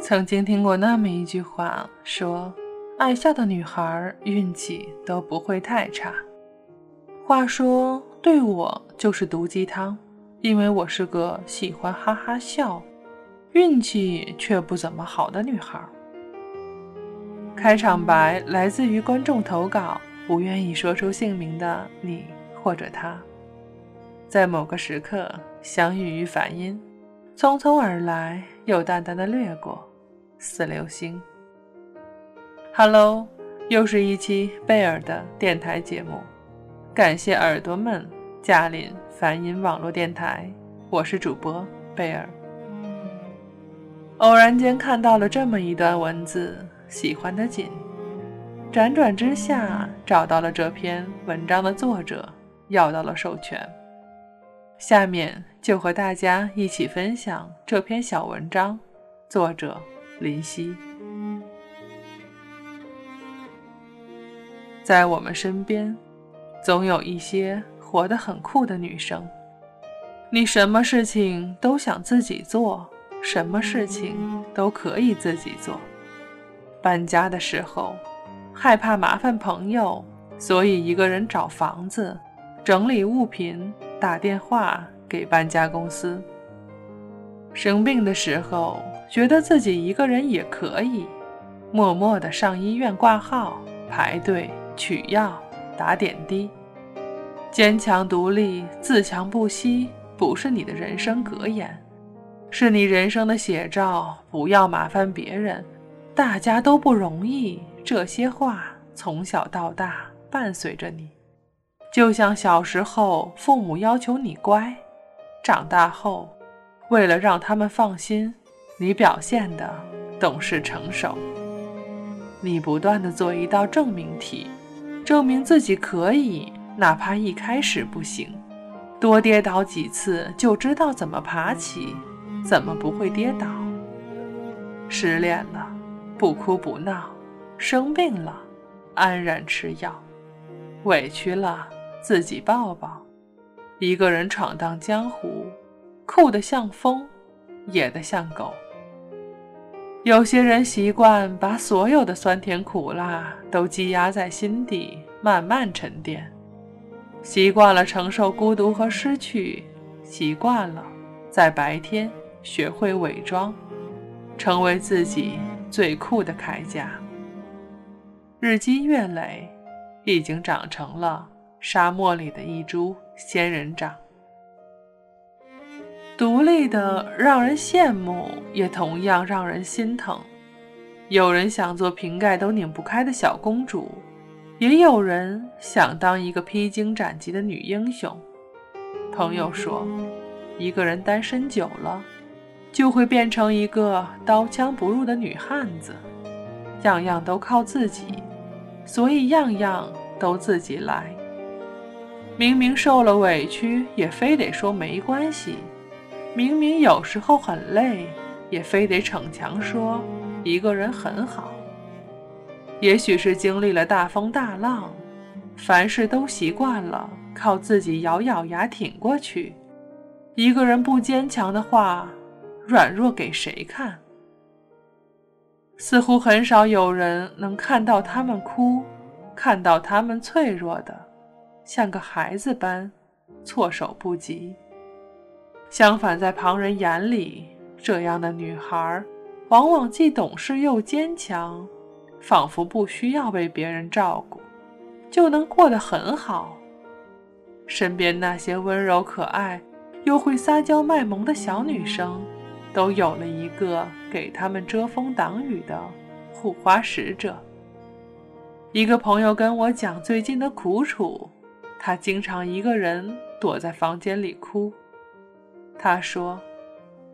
曾经听过那么一句话，说爱笑的女孩运气都不会太差。话说对我就是毒鸡汤，因为我是个喜欢哈哈笑，运气却不怎么好的女孩。开场白来自于观众投稿，不愿意说出姓名的你或者他，在某个时刻相遇于梵音，匆匆而来，又淡淡的掠过，似流星。Hello，又是一期贝尔的电台节目，感谢耳朵们驾临梵音网络电台，我是主播贝尔。偶然间看到了这么一段文字。喜欢的紧，辗转之下找到了这篇文章的作者，要到了授权。下面就和大家一起分享这篇小文章，作者林夕。在我们身边，总有一些活得很酷的女生，你什么事情都想自己做，什么事情都可以自己做。搬家的时候，害怕麻烦朋友，所以一个人找房子、整理物品、打电话给搬家公司。生病的时候，觉得自己一个人也可以，默默的上医院挂号、排队取药、打点滴。坚强独立、自强不息，不是你的人生格言，是你人生的写照。不要麻烦别人。大家都不容易，这些话从小到大伴随着你，就像小时候父母要求你乖，长大后为了让他们放心，你表现的懂事成熟。你不断的做一道证明题，证明自己可以，哪怕一开始不行，多跌倒几次就知道怎么爬起，怎么不会跌倒。失恋了。不哭不闹，生病了安然吃药，委屈了自己抱抱。一个人闯荡江湖，酷得像风，野得像狗。有些人习惯把所有的酸甜苦辣都积压在心底，慢慢沉淀。习惯了承受孤独和失去，习惯了在白天学会伪装，成为自己。最酷的铠甲，日积月累，已经长成了沙漠里的一株仙人掌。独立的让人羡慕，也同样让人心疼。有人想做瓶盖都拧不开的小公主，也有人想当一个披荆斩棘的女英雄。朋友说，一个人单身久了。就会变成一个刀枪不入的女汉子，样样都靠自己，所以样样都自己来。明明受了委屈，也非得说没关系；明明有时候很累，也非得逞强说一个人很好。也许是经历了大风大浪，凡事都习惯了靠自己咬咬牙挺过去。一个人不坚强的话。软弱给谁看？似乎很少有人能看到他们哭，看到他们脆弱的，像个孩子般措手不及。相反，在旁人眼里，这样的女孩往往既懂事又坚强，仿佛不需要被别人照顾，就能过得很好。身边那些温柔可爱又会撒娇卖萌的小女生。都有了一个给他们遮风挡雨的护花使者。一个朋友跟我讲最近的苦楚，他经常一个人躲在房间里哭。他说：“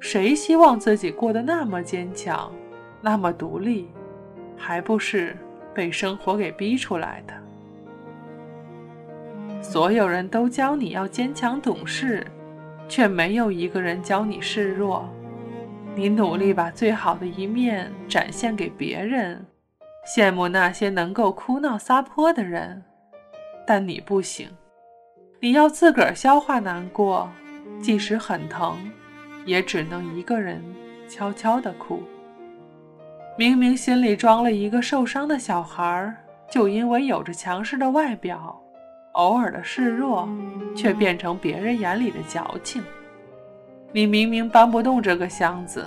谁希望自己过得那么坚强，那么独立，还不是被生活给逼出来的？”所有人都教你要坚强懂事，却没有一个人教你示弱。你努力把最好的一面展现给别人，羡慕那些能够哭闹撒泼的人，但你不行。你要自个儿消化难过，即使很疼，也只能一个人悄悄地哭。明明心里装了一个受伤的小孩，就因为有着强势的外表，偶尔的示弱，却变成别人眼里的矫情。你明明搬不动这个箱子，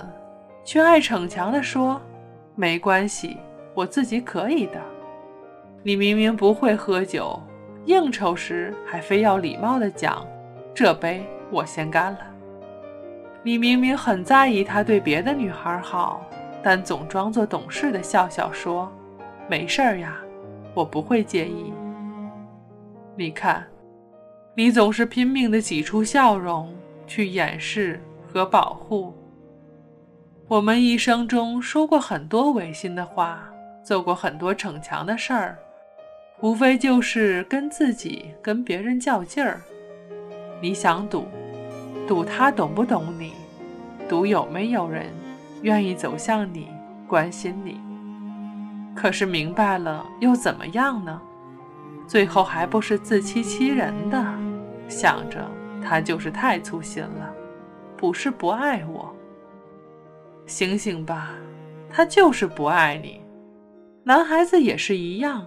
却爱逞强地说：“没关系，我自己可以的。”你明明不会喝酒，应酬时还非要礼貌地讲：“这杯我先干了。”你明明很在意他对别的女孩好。但总装作懂事的笑笑说：“没事儿呀，我不会介意。”你看，你总是拼命的挤出笑容去掩饰和保护。我们一生中说过很多违心的话，做过很多逞强的事儿，无非就是跟自己、跟别人较劲儿。你想赌，赌他懂不懂你，赌有没有人。愿意走向你，关心你，可是明白了又怎么样呢？最后还不是自欺欺人的，想着他就是太粗心了，不是不爱我。醒醒吧，他就是不爱你。男孩子也是一样，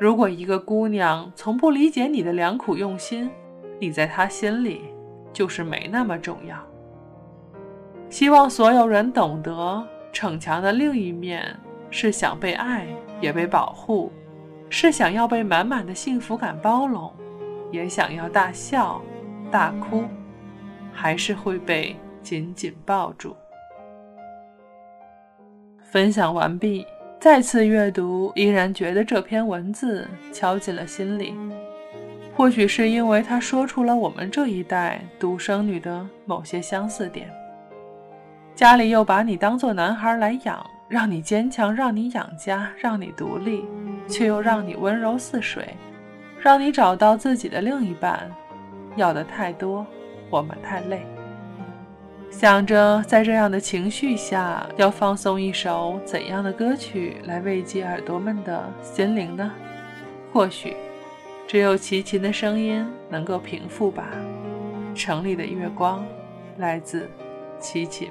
如果一个姑娘从不理解你的良苦用心，你在她心里就是没那么重要。希望所有人懂得，逞强的另一面是想被爱，也被保护，是想要被满满的幸福感包容，也想要大笑、大哭，还是会被紧紧抱住。分享完毕，再次阅读，依然觉得这篇文字敲进了心里。或许是因为他说出了我们这一代独生女的某些相似点。家里又把你当做男孩来养，让你坚强，让你养家，让你独立，却又让你温柔似水，让你找到自己的另一半。要的太多，我们太累。想着在这样的情绪下，要放松一首怎样的歌曲来慰藉耳朵们的心灵呢？或许，只有齐秦的声音能够平复吧。城里的月光，来自齐秦。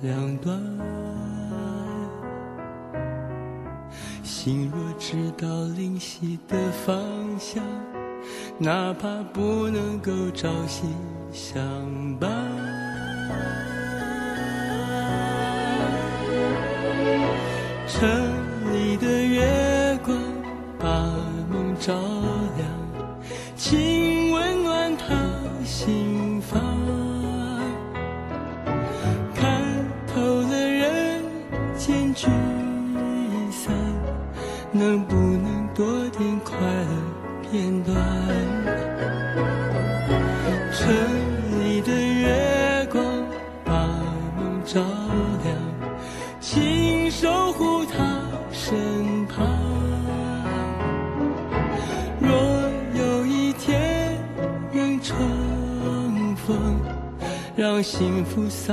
两端，心若知道灵犀的方向，哪怕不能够朝夕相伴。城里的月光把梦照亮，请温暖他心能不能多点快乐片段？城里的月光把梦照亮，请守护他身旁。若有一天能重逢，让幸福洒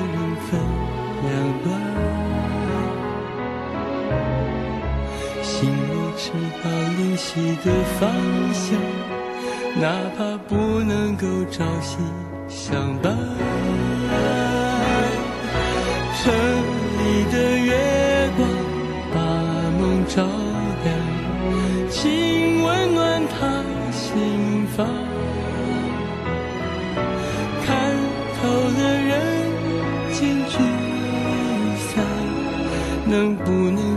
里知道灵犀的方向。哪怕不能够朝夕相伴，城里的月光把梦照亮，请温暖他心房。看透了人间聚散，能不能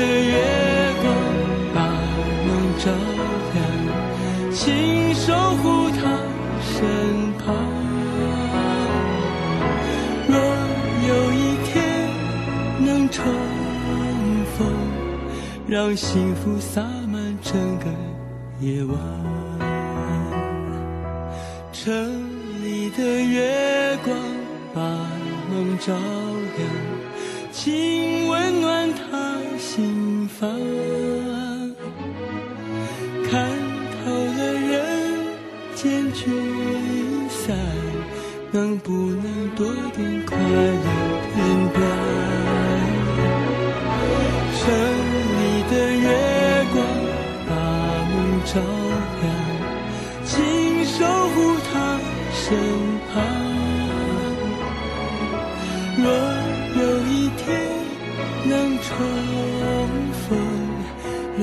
的月光把梦照亮，请守护他身旁。若有一天能重逢，让幸福洒满整个夜晚。城里的月光把梦照亮，请温暖他。心房，看透了人间聚散，能不能多点快乐片段？城里的月光把梦照亮，请守护他身旁。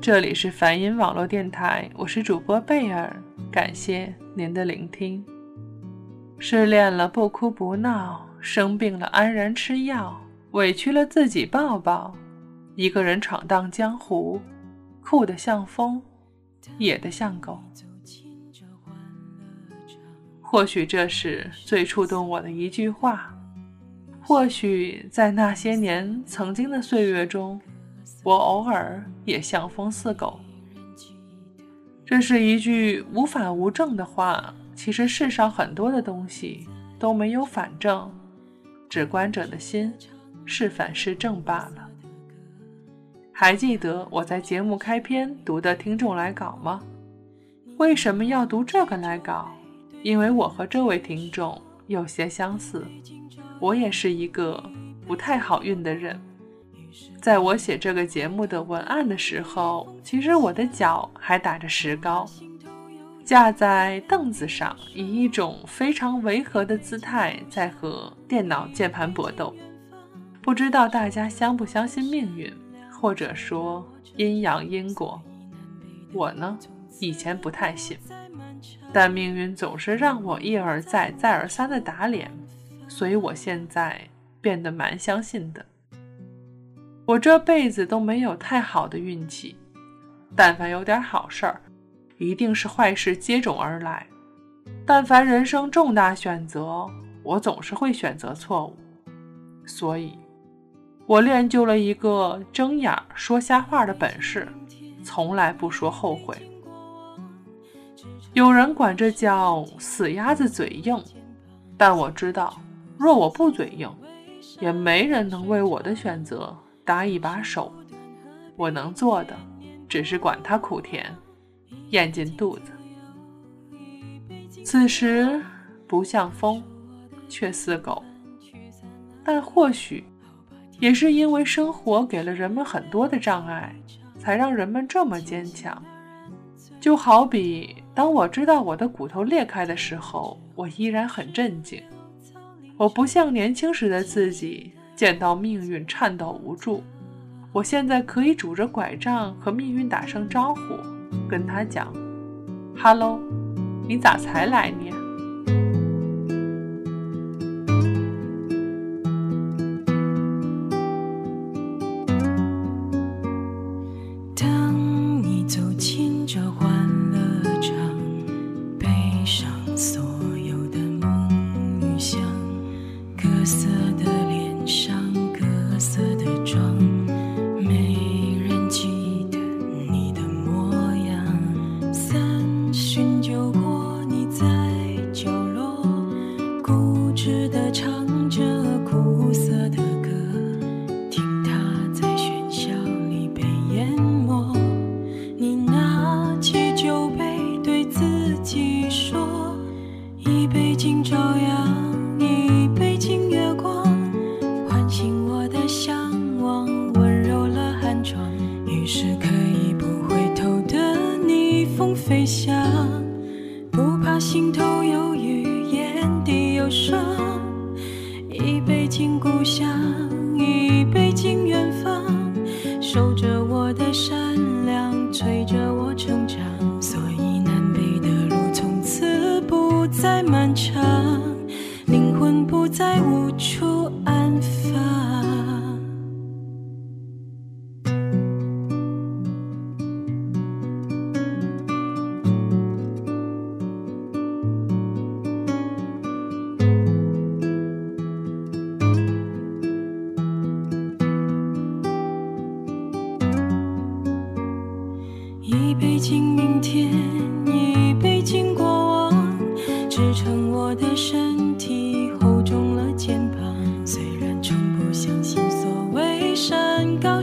这里是梵音网络电台，我是主播贝尔，感谢您的聆听。失恋了不哭不闹，生病了安然吃药，委屈了自己抱抱，一个人闯荡江湖，酷得像风，野得像狗。或许这是最触动我的一句话，或许在那些年曾经的岁月中。我偶尔也像风似狗，这是一句无反无证的话。其实世上很多的东西都没有反正，只观者的心是反是正罢了。还记得我在节目开篇读的听众来稿吗？为什么要读这个来稿？因为我和这位听众有些相似，我也是一个不太好运的人。在我写这个节目的文案的时候，其实我的脚还打着石膏，架在凳子上，以一种非常违和的姿态在和电脑键盘搏斗。不知道大家相不相信命运，或者说阴阳因果？我呢，以前不太信，但命运总是让我一而再、再而三的打脸，所以我现在变得蛮相信的。我这辈子都没有太好的运气，但凡有点好事儿，一定是坏事接踵而来。但凡人生重大选择，我总是会选择错误。所以，我练就了一个睁眼说瞎话的本事，从来不说后悔。有人管这叫死鸭子嘴硬，但我知道，若我不嘴硬，也没人能为我的选择。搭一把手，我能做的只是管它苦甜，咽进肚子。此时不像风，却似狗。但或许也是因为生活给了人们很多的障碍，才让人们这么坚强。就好比当我知道我的骨头裂开的时候，我依然很镇静。我不像年轻时的自己。见到命运颤抖无助。我现在可以拄着拐杖和命运打声招呼，跟他讲哈喽你咋才来呢？”不想。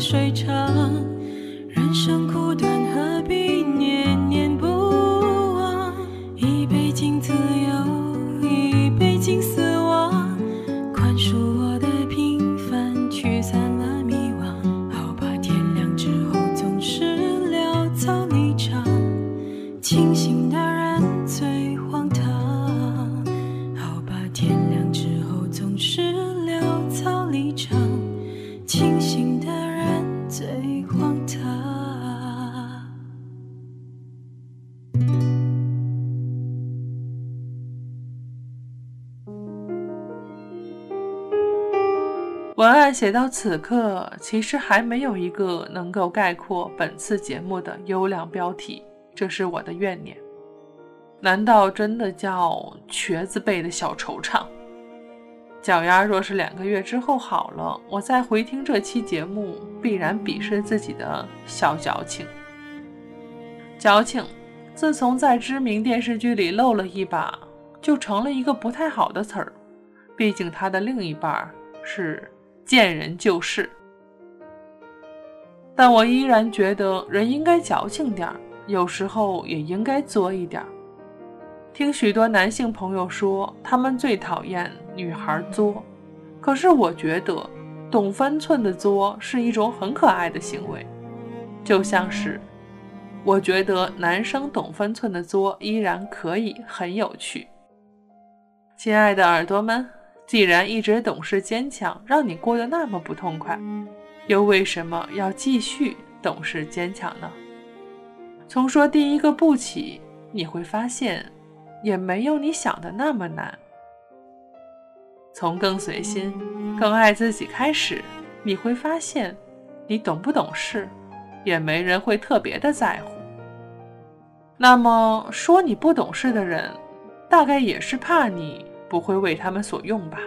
水长文案写到此刻，其实还没有一个能够概括本次节目的优良标题，这是我的怨念。难道真的叫瘸子背的小惆怅？脚丫若是两个月之后好了，我再回听这期节目，必然鄙视自己的小矫情。矫情，自从在知名电视剧里露了一把，就成了一个不太好的词儿。毕竟他的另一半是。见人就事，但我依然觉得人应该矫情点儿，有时候也应该作一点儿。听许多男性朋友说，他们最讨厌女孩作，可是我觉得懂分寸的作是一种很可爱的行为，就像是我觉得男生懂分寸的作依然可以很有趣。亲爱的耳朵们。既然一直懂事坚强，让你过得那么不痛快，又为什么要继续懂事坚强呢？从说第一个不起，你会发现，也没有你想的那么难。从更随心、更爱自己开始，你会发现，你懂不懂事，也没人会特别的在乎。那么说你不懂事的人，大概也是怕你。不会为他们所用吧？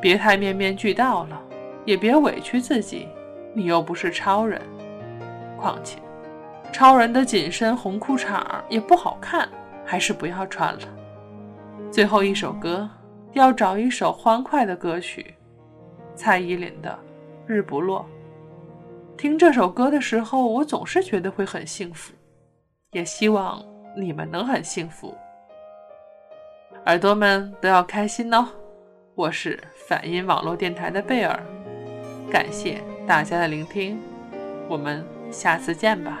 别太面面俱到了，也别委屈自己。你又不是超人，况且超人的紧身红裤衩也不好看，还是不要穿了。最后一首歌，要找一首欢快的歌曲，蔡依林的《日不落》。听这首歌的时候，我总是觉得会很幸福，也希望你们能很幸福。耳朵们都要开心哦！我是反音网络电台的贝尔，感谢大家的聆听，我们下次见吧，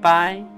拜。